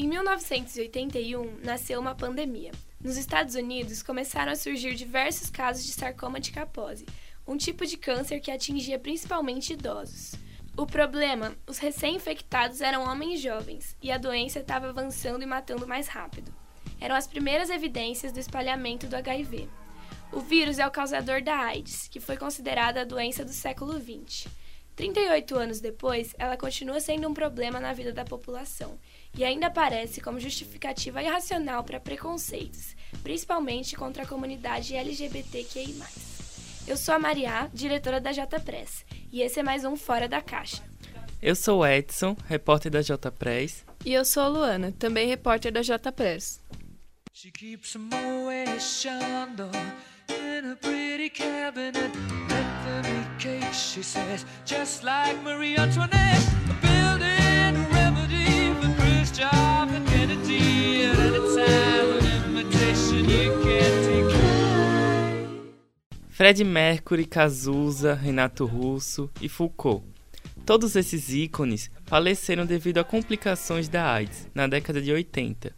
Em 1981, nasceu uma pandemia. Nos Estados Unidos, começaram a surgir diversos casos de sarcoma de Kaposi, um tipo de câncer que atingia principalmente idosos. O problema, os recém-infectados eram homens jovens e a doença estava avançando e matando mais rápido. Eram as primeiras evidências do espalhamento do HIV. O vírus é o causador da AIDS, que foi considerada a doença do século XX. 38 anos depois, ela continua sendo um problema na vida da população e ainda aparece como justificativa irracional para preconceitos, principalmente contra a comunidade LGBTQI. Eu sou a Maria, diretora da JPress, e esse é mais um Fora da Caixa. Eu sou Edson, repórter da JPress. E eu sou a Luana, também repórter da JPress. She keeps in a pretty cabinet. She says, just like Marie Antoinette. Building a remedy for and Kennedy. At any time, an invitation you can't take Fred Mercury, Cazuza, Renato Russo e Foucault. Todos esses ícones faleceram devido a complicações da AIDS na década de 80.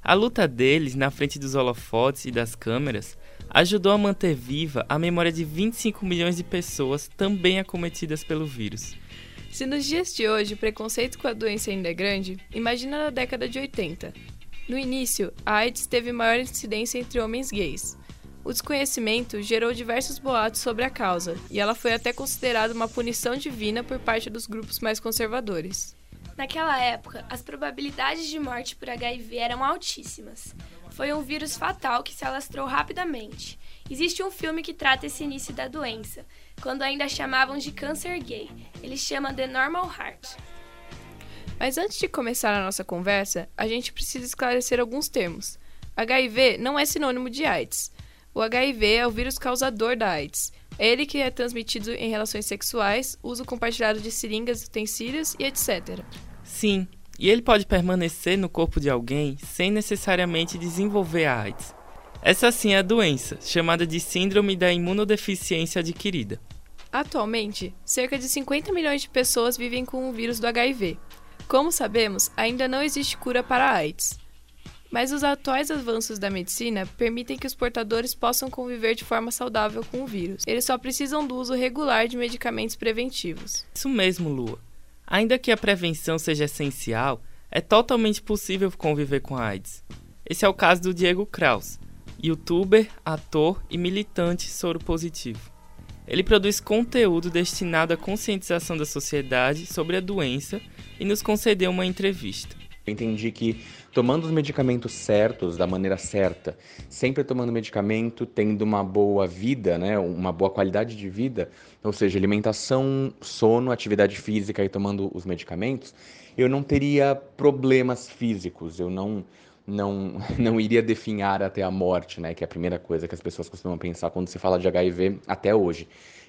A luta deles na frente dos holofotes e das câmeras ajudou a manter viva a memória de 25 milhões de pessoas também acometidas pelo vírus. Se nos dias de hoje o preconceito com a doença ainda é grande, imagina na década de 80. No início, a AIDS teve maior incidência entre homens gays. O desconhecimento gerou diversos boatos sobre a causa, e ela foi até considerada uma punição divina por parte dos grupos mais conservadores. Naquela época, as probabilidades de morte por HIV eram altíssimas. Foi um vírus fatal que se alastrou rapidamente. Existe um filme que trata esse início da doença, quando ainda chamavam de câncer gay. Ele chama The Normal Heart. Mas antes de começar a nossa conversa, a gente precisa esclarecer alguns termos. HIV não é sinônimo de AIDS. O HIV é o vírus causador da AIDS. É ele que é transmitido em relações sexuais, uso compartilhado de seringas, utensílios e etc. Sim, e ele pode permanecer no corpo de alguém sem necessariamente desenvolver a AIDS. Essa sim é a doença, chamada de Síndrome da Imunodeficiência Adquirida. Atualmente, cerca de 50 milhões de pessoas vivem com o vírus do HIV. Como sabemos, ainda não existe cura para a AIDS. Mas os atuais avanços da medicina permitem que os portadores possam conviver de forma saudável com o vírus. Eles só precisam do uso regular de medicamentos preventivos. Isso mesmo, Lua. Ainda que a prevenção seja essencial, é totalmente possível conviver com a AIDS. Esse é o caso do Diego Kraus, youtuber, ator e militante soro positivo. Ele produz conteúdo destinado à conscientização da sociedade sobre a doença e nos concedeu uma entrevista. Eu entendi que tomando os medicamentos certos, da maneira certa, sempre tomando medicamento, tendo uma boa vida, né, uma boa qualidade de vida, ou seja, alimentação, sono, atividade física e tomando os medicamentos, eu não teria problemas físicos, eu não não, não iria definhar até a morte, né? Que é a primeira coisa que as pessoas costumam pensar quando se fala de HIV até hoje.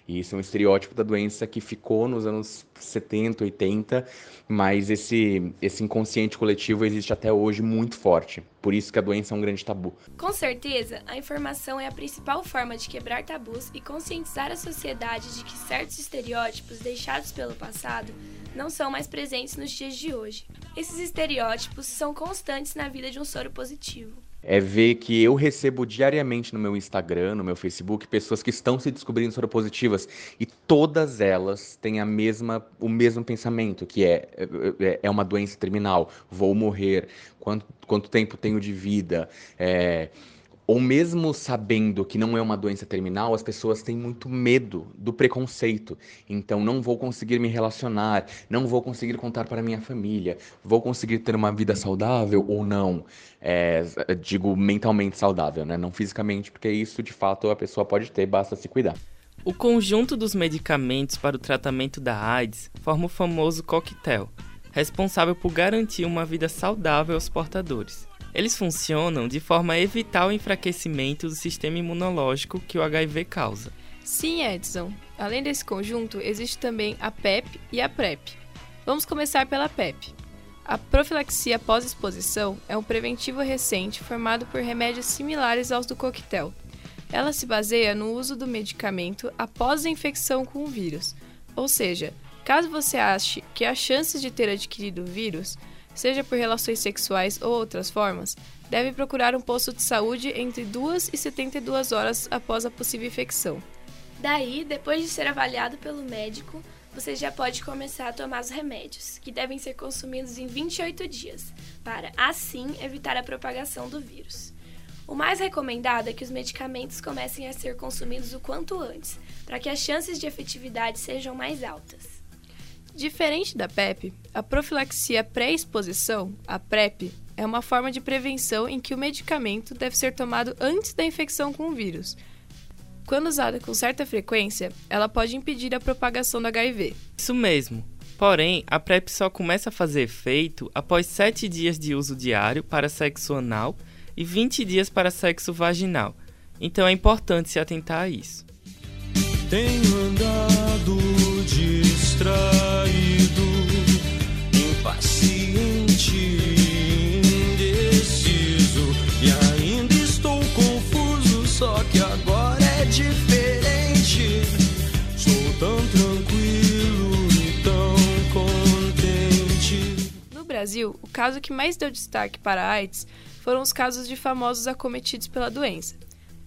E isso é um estereótipo da doença que ficou nos anos 70, 80, mas esse, esse inconsciente coletivo existe até hoje muito forte. Por isso que a doença é um grande tabu. Com certeza, a informação é a principal forma de quebrar tabus e conscientizar a sociedade de que certos estereótipos deixados pelo passado não são mais presentes nos dias de hoje. Esses estereótipos são constantes na vida de um soro positivo é ver que eu recebo diariamente no meu Instagram, no meu Facebook, pessoas que estão se descobrindo soropositivas e todas elas têm a mesma, o mesmo pensamento, que é, é, é uma doença terminal, vou morrer, quanto, quanto tempo tenho de vida, é, ou mesmo sabendo que não é uma doença terminal, as pessoas têm muito medo do preconceito. Então, não vou conseguir me relacionar, não vou conseguir contar para minha família, vou conseguir ter uma vida saudável ou não. É, digo mentalmente saudável, né? Não fisicamente, porque isso de fato a pessoa pode ter, basta se cuidar. O conjunto dos medicamentos para o tratamento da AIDS forma o famoso coquetel, responsável por garantir uma vida saudável aos portadores. Eles funcionam de forma a evitar o enfraquecimento do sistema imunológico que o HIV causa. Sim, Edson. Além desse conjunto, existe também a PEP e a PrEP. Vamos começar pela PEP. A profilaxia pós-exposição é um preventivo recente formado por remédios similares aos do coquetel. Ela se baseia no uso do medicamento após a infecção com o vírus, ou seja, caso você ache que há chances de ter adquirido o vírus, seja por relações sexuais ou outras formas, deve procurar um posto de saúde entre 2 e 72 horas após a possível infecção. Daí, depois de ser avaliado pelo médico, você já pode começar a tomar os remédios, que devem ser consumidos em 28 dias, para assim evitar a propagação do vírus. O mais recomendado é que os medicamentos comecem a ser consumidos o quanto antes, para que as chances de efetividade sejam mais altas. Diferente da PEP, a profilaxia pré-exposição, a PrEP, é uma forma de prevenção em que o medicamento deve ser tomado antes da infecção com o vírus. Quando usada com certa frequência, ela pode impedir a propagação do HIV. Isso mesmo. Porém, a PrEP só começa a fazer efeito após 7 dias de uso diário para sexo anal e 20 dias para sexo vaginal. Então é importante se atentar a isso. Tenho andado distraído, Brasil, o caso que mais deu destaque para a AIDS foram os casos de famosos acometidos pela doença.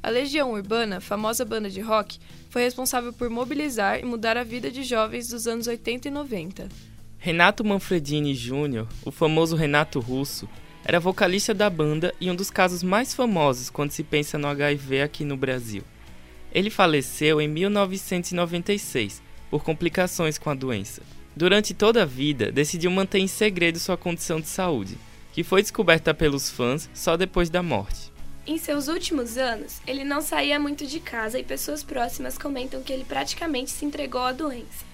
A Legião Urbana, famosa banda de rock, foi responsável por mobilizar e mudar a vida de jovens dos anos 80 e 90. Renato Manfredini Jr., o famoso Renato Russo, era vocalista da banda e um dos casos mais famosos quando se pensa no HIV aqui no Brasil. Ele faleceu em 1996 por complicações com a doença. Durante toda a vida, decidiu manter em segredo sua condição de saúde, que foi descoberta pelos fãs só depois da morte. Em seus últimos anos, ele não saía muito de casa e pessoas próximas comentam que ele praticamente se entregou à doença.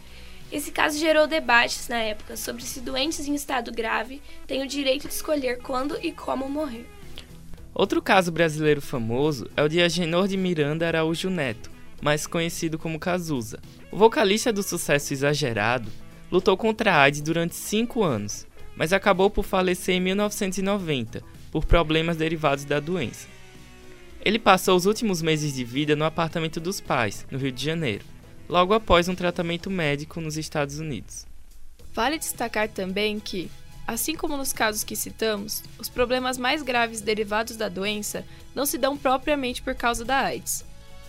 Esse caso gerou debates na época sobre se doentes em estado grave têm o direito de escolher quando e como morrer. Outro caso brasileiro famoso é o de Agenor de Miranda Araújo Neto, mais conhecido como Cazuza. O vocalista do sucesso exagerado lutou contra a AIDS durante cinco anos, mas acabou por falecer em 1990 por problemas derivados da doença. Ele passou os últimos meses de vida no apartamento dos pais, no Rio de Janeiro, logo após um tratamento médico nos Estados Unidos. Vale destacar também que, assim como nos casos que citamos, os problemas mais graves derivados da doença não se dão propriamente por causa da AIDS.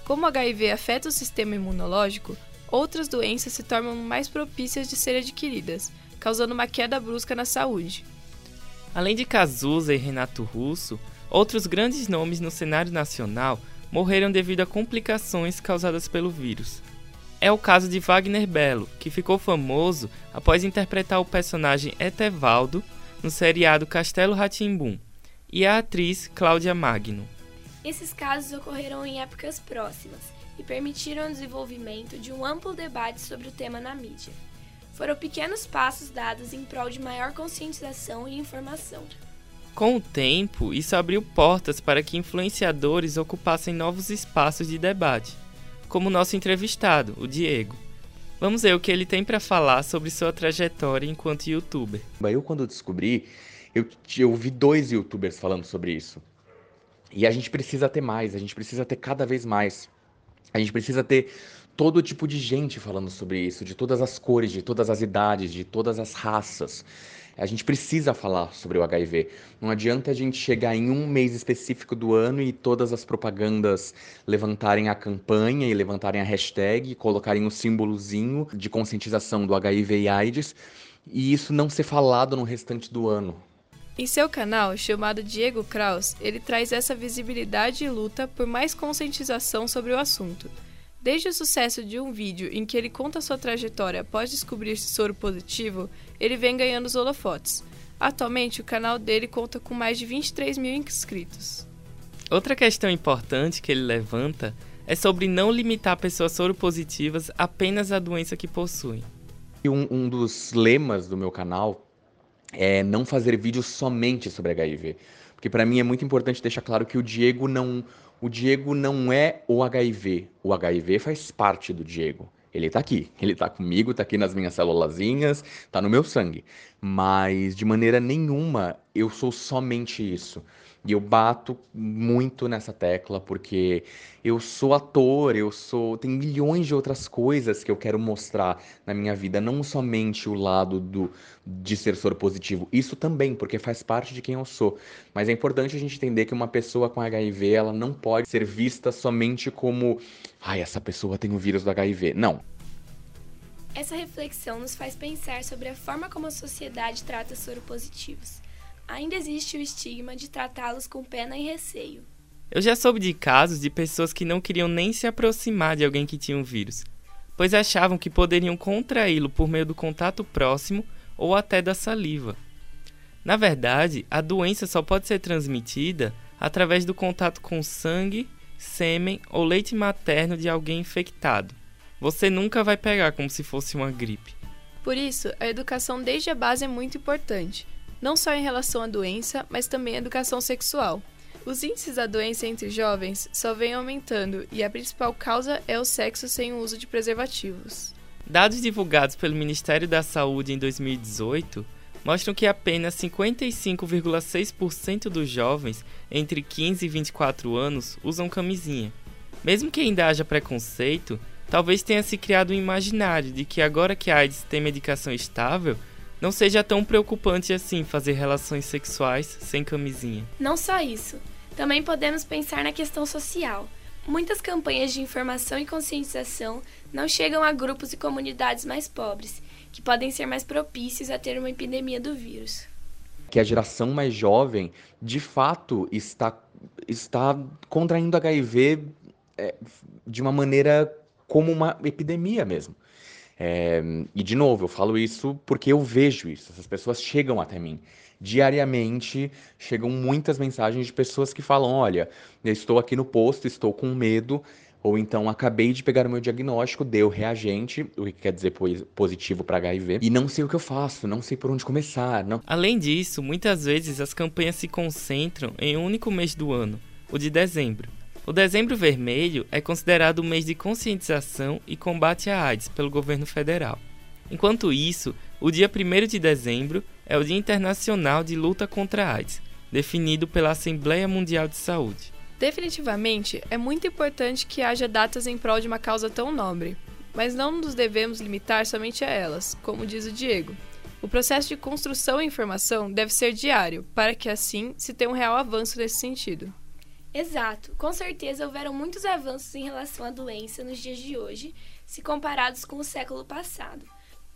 Como o HIV afeta o sistema imunológico, outras doenças se tornam mais propícias de serem adquiridas, causando uma queda brusca na saúde. Além de Cazuza e Renato Russo, outros grandes nomes no cenário nacional morreram devido a complicações causadas pelo vírus. É o caso de Wagner Belo, que ficou famoso após interpretar o personagem Etevaldo no seriado Castelo Ratimbum, e a atriz Cláudia Magno. Esses casos ocorreram em épocas próximas e permitiram o desenvolvimento de um amplo debate sobre o tema na mídia. Foram pequenos passos dados em prol de maior conscientização e informação. Com o tempo, isso abriu portas para que influenciadores ocupassem novos espaços de debate, como o nosso entrevistado, o Diego. Vamos ver o que ele tem para falar sobre sua trajetória enquanto youtuber. Eu, quando descobri, eu, eu vi dois youtubers falando sobre isso. E a gente precisa ter mais, a gente precisa ter cada vez mais. A gente precisa ter todo tipo de gente falando sobre isso, de todas as cores, de todas as idades, de todas as raças. A gente precisa falar sobre o HIV. Não adianta a gente chegar em um mês específico do ano e todas as propagandas levantarem a campanha e levantarem a hashtag, colocarem o símbolozinho de conscientização do HIV e AIDS e isso não ser falado no restante do ano. Em seu canal, chamado Diego Kraus, ele traz essa visibilidade e luta por mais conscientização sobre o assunto. Desde o sucesso de um vídeo em que ele conta sua trajetória após descobrir-se soro positivo, ele vem ganhando os holofotes. Atualmente, o canal dele conta com mais de 23 mil inscritos. Outra questão importante que ele levanta é sobre não limitar pessoas soropositivas apenas à doença que possuem. Um, um dos lemas do meu canal é não fazer vídeos somente sobre HIV. Porque para mim é muito importante deixar claro que o Diego não o Diego não é o HIV. O HIV faz parte do Diego. Ele tá aqui, ele tá comigo, tá aqui nas minhas célulazinhas, tá no meu sangue. Mas de maneira nenhuma eu sou somente isso. E eu bato muito nessa tecla porque eu sou ator, eu sou. Tem milhões de outras coisas que eu quero mostrar na minha vida, não somente o lado do de ser soro positivo. Isso também, porque faz parte de quem eu sou. Mas é importante a gente entender que uma pessoa com HIV, ela não pode ser vista somente como, ai, essa pessoa tem o vírus do HIV. Não. Essa reflexão nos faz pensar sobre a forma como a sociedade trata soropositivos. Ainda existe o estigma de tratá-los com pena e receio. Eu já soube de casos de pessoas que não queriam nem se aproximar de alguém que tinha o vírus, pois achavam que poderiam contraí-lo por meio do contato próximo ou até da saliva. Na verdade, a doença só pode ser transmitida através do contato com sangue, sêmen ou leite materno de alguém infectado. Você nunca vai pegar como se fosse uma gripe. Por isso, a educação desde a base é muito importante, não só em relação à doença, mas também a educação sexual. Os índices da doença entre jovens só vêm aumentando e a principal causa é o sexo sem o uso de preservativos. Dados divulgados pelo Ministério da Saúde em 2018 mostram que apenas 55,6% dos jovens entre 15 e 24 anos usam camisinha. Mesmo que ainda haja preconceito, talvez tenha se criado um imaginário de que agora que a AIDS tem medicação estável, não seja tão preocupante assim fazer relações sexuais sem camisinha. Não só isso, também podemos pensar na questão social. Muitas campanhas de informação e conscientização não chegam a grupos e comunidades mais pobres, que podem ser mais propícios a ter uma epidemia do vírus. Que a geração mais jovem, de fato, está, está contraindo HIV é, de uma maneira como uma epidemia mesmo. É, e de novo, eu falo isso porque eu vejo isso. Essas pessoas chegam até mim. Diariamente chegam muitas mensagens de pessoas que falam: Olha, eu estou aqui no posto, estou com medo, ou então acabei de pegar o meu diagnóstico, deu reagente, o que quer dizer positivo para HIV, e não sei o que eu faço, não sei por onde começar. Não... Além disso, muitas vezes as campanhas se concentram em um único mês do ano, o de dezembro. O Dezembro Vermelho é considerado o mês de conscientização e combate à AIDS pelo governo federal. Enquanto isso, o dia 1 de dezembro é o Dia Internacional de Luta contra a AIDS, definido pela Assembleia Mundial de Saúde. Definitivamente, é muito importante que haja datas em prol de uma causa tão nobre, mas não nos devemos limitar somente a elas, como diz o Diego. O processo de construção e informação deve ser diário, para que assim se tenha um real avanço nesse sentido. Exato. Com certeza houveram muitos avanços em relação à doença nos dias de hoje, se comparados com o século passado.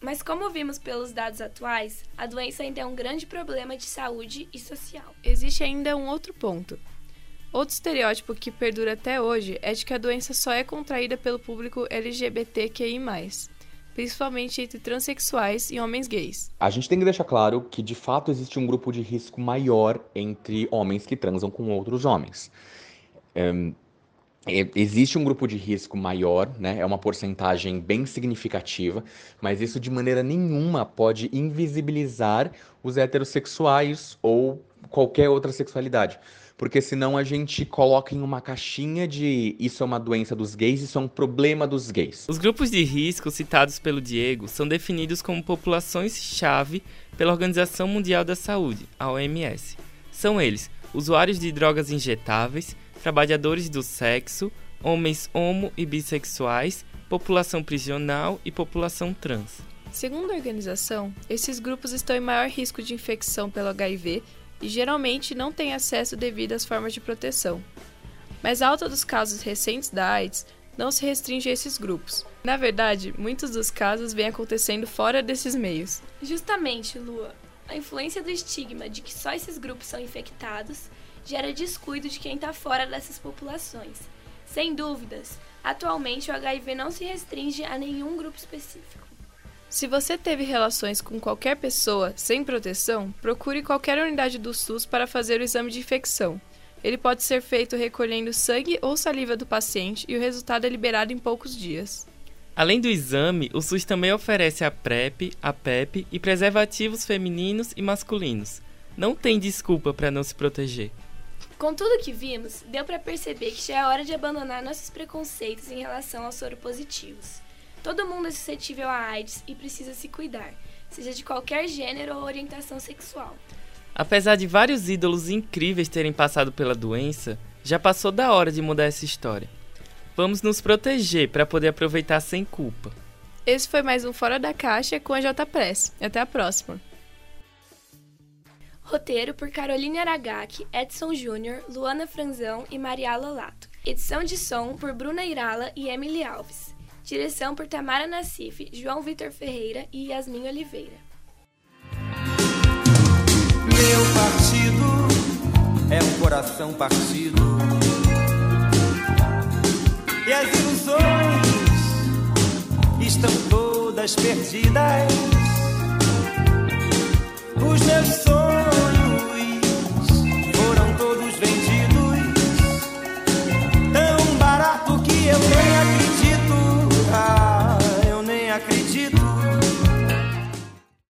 Mas, como vimos pelos dados atuais, a doença ainda é um grande problema de saúde e social. Existe ainda um outro ponto. Outro estereótipo que perdura até hoje é de que a doença só é contraída pelo público LGBTQI, principalmente entre transexuais e homens gays. A gente tem que deixar claro que, de fato, existe um grupo de risco maior entre homens que transam com outros homens. Um, existe um grupo de risco maior, né? É uma porcentagem bem significativa, mas isso de maneira nenhuma pode invisibilizar os heterossexuais ou qualquer outra sexualidade porque senão a gente coloca em uma caixinha de isso é uma doença dos gays, isso é um problema dos gays. Os grupos de risco citados pelo Diego são definidos como populações-chave pela Organização Mundial da Saúde, a OMS. São eles: usuários de drogas injetáveis, trabalhadores do sexo, homens homo e bissexuais, população prisional e população trans. Segundo a organização, esses grupos estão em maior risco de infecção pelo HIV e geralmente não têm acesso devido às formas de proteção. Mas a alta dos casos recentes da AIDS não se restringe a esses grupos. Na verdade, muitos dos casos vêm acontecendo fora desses meios. Justamente, Lua. A influência do estigma de que só esses grupos são infectados gera descuido de quem está fora dessas populações. Sem dúvidas, atualmente o HIV não se restringe a nenhum grupo específico. Se você teve relações com qualquer pessoa sem proteção, procure qualquer unidade do SUS para fazer o exame de infecção. Ele pode ser feito recolhendo sangue ou saliva do paciente e o resultado é liberado em poucos dias. Além do exame, o SUS também oferece a PrEP, a PEP e preservativos femininos e masculinos. Não tem desculpa para não se proteger. Com tudo que vimos, deu para perceber que já é hora de abandonar nossos preconceitos em relação aos soropositivos. Todo mundo é suscetível a AIDS e precisa se cuidar, seja de qualquer gênero ou orientação sexual. Apesar de vários ídolos incríveis terem passado pela doença, já passou da hora de mudar essa história. Vamos nos proteger para poder aproveitar sem culpa. Esse foi mais um Fora da Caixa com a J Press. Até a próxima. Roteiro por Caroline Aragaki, Edson Júnior, Luana Franzão e Maria Lolato. Edição de som por Bruna Irala e Emily Alves. Direção por Tamara Nassif, João Vitor Ferreira e Yasmin Oliveira. Meu partido é um coração partido. E as ilusões estão todas perdidas. Os meus sonhos